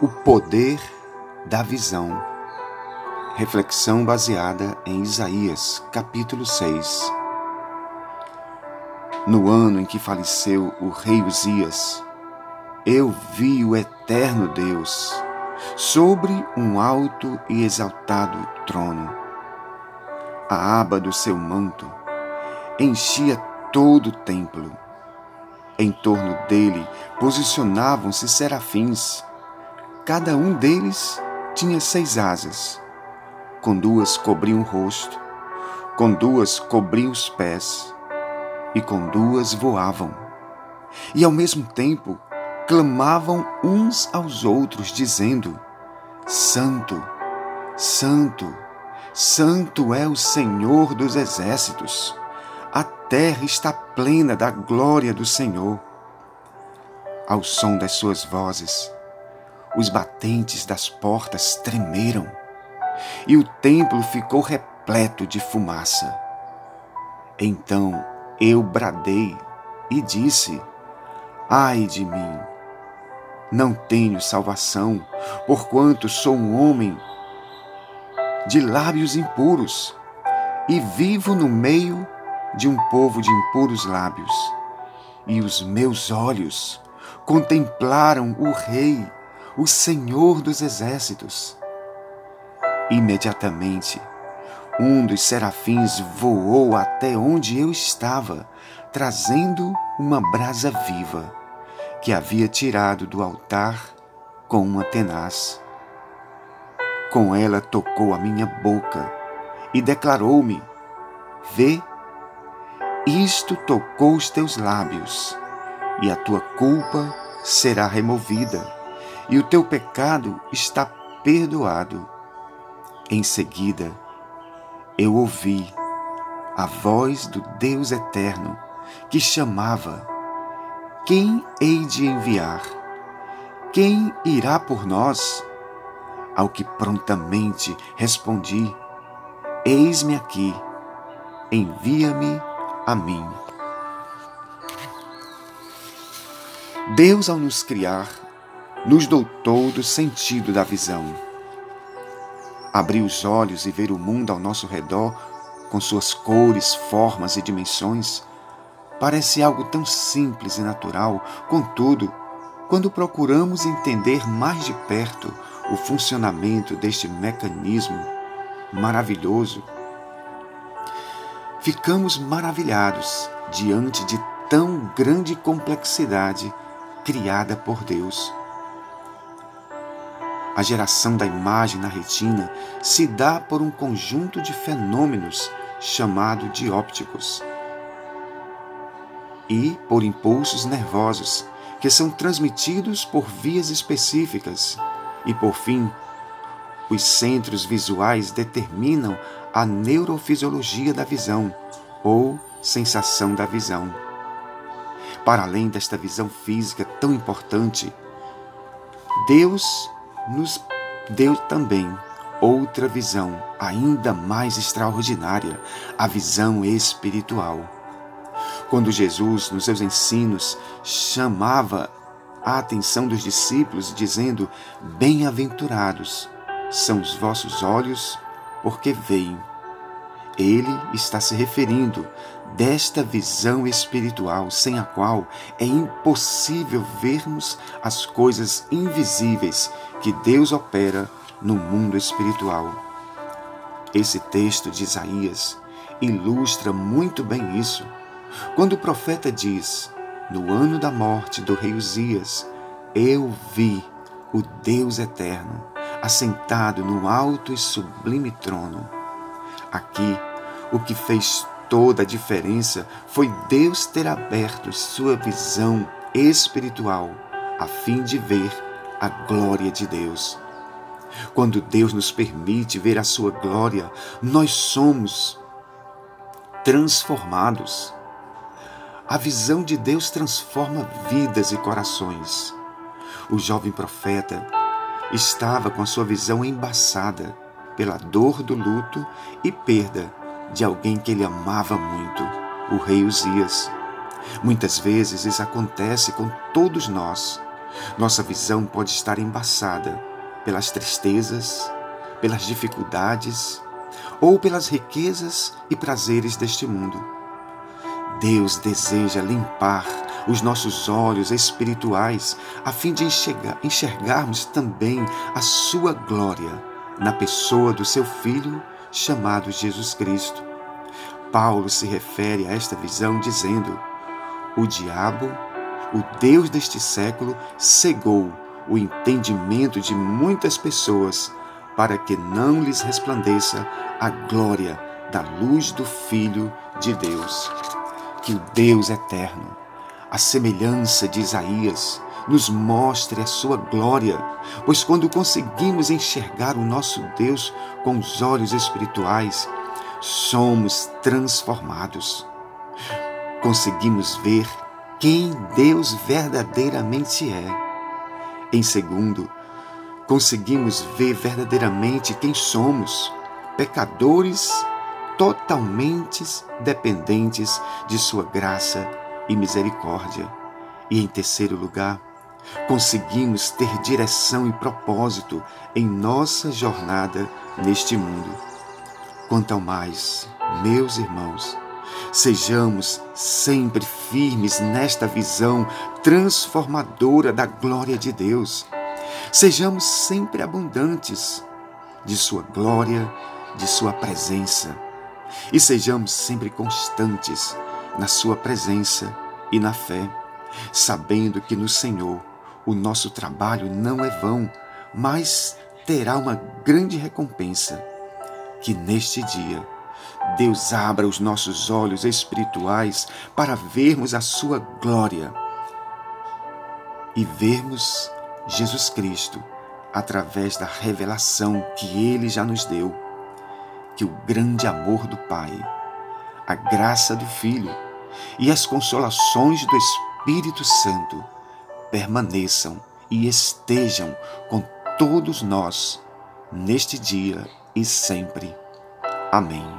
O poder da visão. Reflexão baseada em Isaías, capítulo 6. No ano em que faleceu o rei Uzias, eu vi o eterno Deus sobre um alto e exaltado trono. A aba do seu manto enchia todo o templo. Em torno dele posicionavam-se serafins Cada um deles tinha seis asas. Com duas cobriam o rosto, com duas cobriam os pés, e com duas voavam. E ao mesmo tempo clamavam uns aos outros, dizendo: Santo, Santo, Santo é o Senhor dos exércitos. A terra está plena da glória do Senhor. Ao som das suas vozes, os batentes das portas tremeram e o templo ficou repleto de fumaça. Então eu bradei e disse: Ai de mim! Não tenho salvação, porquanto sou um homem de lábios impuros e vivo no meio de um povo de impuros lábios. E os meus olhos contemplaram o Rei o Senhor dos Exércitos. Imediatamente, um dos serafins voou até onde eu estava, trazendo uma brasa viva que havia tirado do altar com uma tenaz. Com ela tocou a minha boca e declarou-me: Vê, isto tocou os teus lábios, e a tua culpa será removida e o teu pecado está perdoado. Em seguida, eu ouvi a voz do Deus eterno que chamava: Quem hei de enviar? Quem irá por nós? Ao que prontamente respondi: Eis-me aqui, envia-me a mim. Deus, ao nos criar, nos dotou do sentido da visão. Abrir os olhos e ver o mundo ao nosso redor, com suas cores, formas e dimensões, parece algo tão simples e natural, contudo, quando procuramos entender mais de perto o funcionamento deste mecanismo maravilhoso, ficamos maravilhados diante de tão grande complexidade criada por Deus. A geração da imagem na retina se dá por um conjunto de fenômenos chamado de ópticos e por impulsos nervosos que são transmitidos por vias específicas e, por fim, os centros visuais determinam a neurofisiologia da visão ou sensação da visão. Para além desta visão física tão importante, Deus nos deu também outra visão ainda mais extraordinária, a visão espiritual. Quando Jesus, nos seus ensinos, chamava a atenção dos discípulos, dizendo: Bem-aventurados são os vossos olhos, porque veem. Ele está se referindo desta visão espiritual sem a qual é impossível vermos as coisas invisíveis que Deus opera no mundo espiritual. Esse texto de Isaías ilustra muito bem isso. Quando o profeta diz: No ano da morte do rei Uzias, eu vi o Deus eterno assentado no alto e sublime trono. Aqui, o que fez toda a diferença foi Deus ter aberto sua visão espiritual a fim de ver a glória de Deus. Quando Deus nos permite ver a sua glória, nós somos transformados. A visão de Deus transforma vidas e corações. O jovem profeta estava com a sua visão embaçada pela dor do luto e perda de alguém que ele amava muito, o rei Uzias. Muitas vezes isso acontece com todos nós Nossa visão pode estar embaçada pelas tristezas, pelas dificuldades ou pelas riquezas e prazeres deste mundo. Deus deseja limpar os nossos olhos espirituais a fim de enxergar, enxergarmos também a sua glória na pessoa do seu Filho chamado Jesus Cristo. Paulo se refere a esta visão dizendo: O diabo, o Deus deste século, cegou o entendimento de muitas pessoas para que não lhes resplandeça a glória da luz do Filho de Deus. Que o Deus eterno, a semelhança de Isaías, nos mostre a sua glória, pois quando conseguimos enxergar o nosso Deus com os olhos espirituais, somos transformados. Conseguimos ver quem Deus verdadeiramente é em segundo, conseguimos ver verdadeiramente quem somos, pecadores totalmente dependentes de Sua graça e misericórdia. E em terceiro lugar, conseguimos ter direção e propósito em nossa jornada neste mundo. Quanto ao mais, meus irmãos, Sejamos sempre firmes nesta visão transformadora da glória de Deus. Sejamos sempre abundantes de Sua glória, de Sua presença. E sejamos sempre constantes na Sua presença e na fé, sabendo que no Senhor o nosso trabalho não é vão, mas terá uma grande recompensa. Que neste dia Deus abra os nossos olhos espirituais para vermos a Sua glória e vermos Jesus Cristo através da revelação que Ele já nos deu. Que o grande amor do Pai, a graça do Filho e as consolações do Espírito Santo permaneçam e estejam com todos nós neste dia e sempre. Amém.